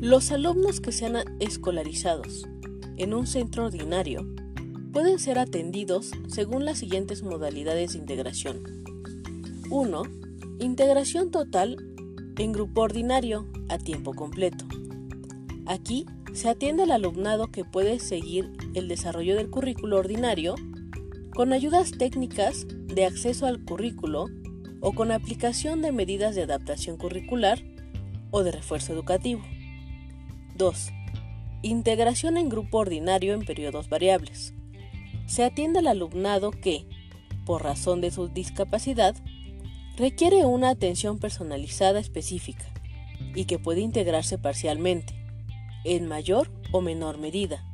Los alumnos que sean escolarizados en un centro ordinario pueden ser atendidos según las siguientes modalidades de integración. 1. Integración total en grupo ordinario a tiempo completo. Aquí se atiende al alumnado que puede seguir el desarrollo del currículo ordinario con ayudas técnicas de acceso al currículo o con aplicación de medidas de adaptación curricular o de refuerzo educativo. 2. Integración en grupo ordinario en periodos variables. Se atiende al alumnado que, por razón de su discapacidad, requiere una atención personalizada específica y que puede integrarse parcialmente, en mayor o menor medida,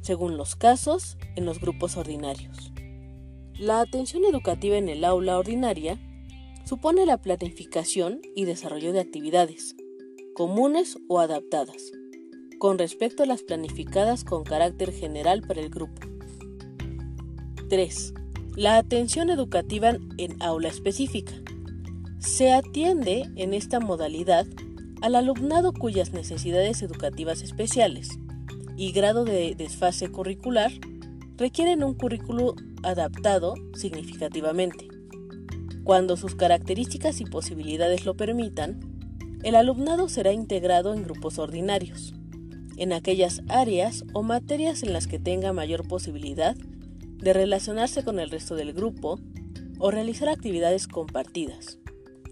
según los casos en los grupos ordinarios. La atención educativa en el aula ordinaria supone la planificación y desarrollo de actividades, comunes o adaptadas, con respecto a las planificadas con carácter general para el grupo. 3. La atención educativa en aula específica. Se atiende en esta modalidad al alumnado cuyas necesidades educativas especiales y grado de desfase curricular requieren un currículo adaptado significativamente. Cuando sus características y posibilidades lo permitan, el alumnado será integrado en grupos ordinarios, en aquellas áreas o materias en las que tenga mayor posibilidad de relacionarse con el resto del grupo o realizar actividades compartidas,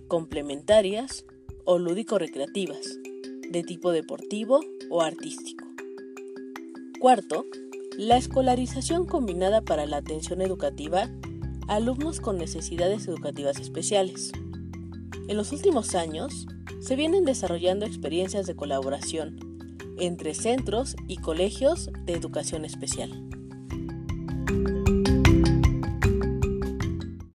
complementarias o lúdico-recreativas, de tipo deportivo o artístico. Cuarto, la escolarización combinada para la atención educativa a alumnos con necesidades educativas especiales. En los últimos años, se vienen desarrollando experiencias de colaboración entre centros y colegios de educación especial.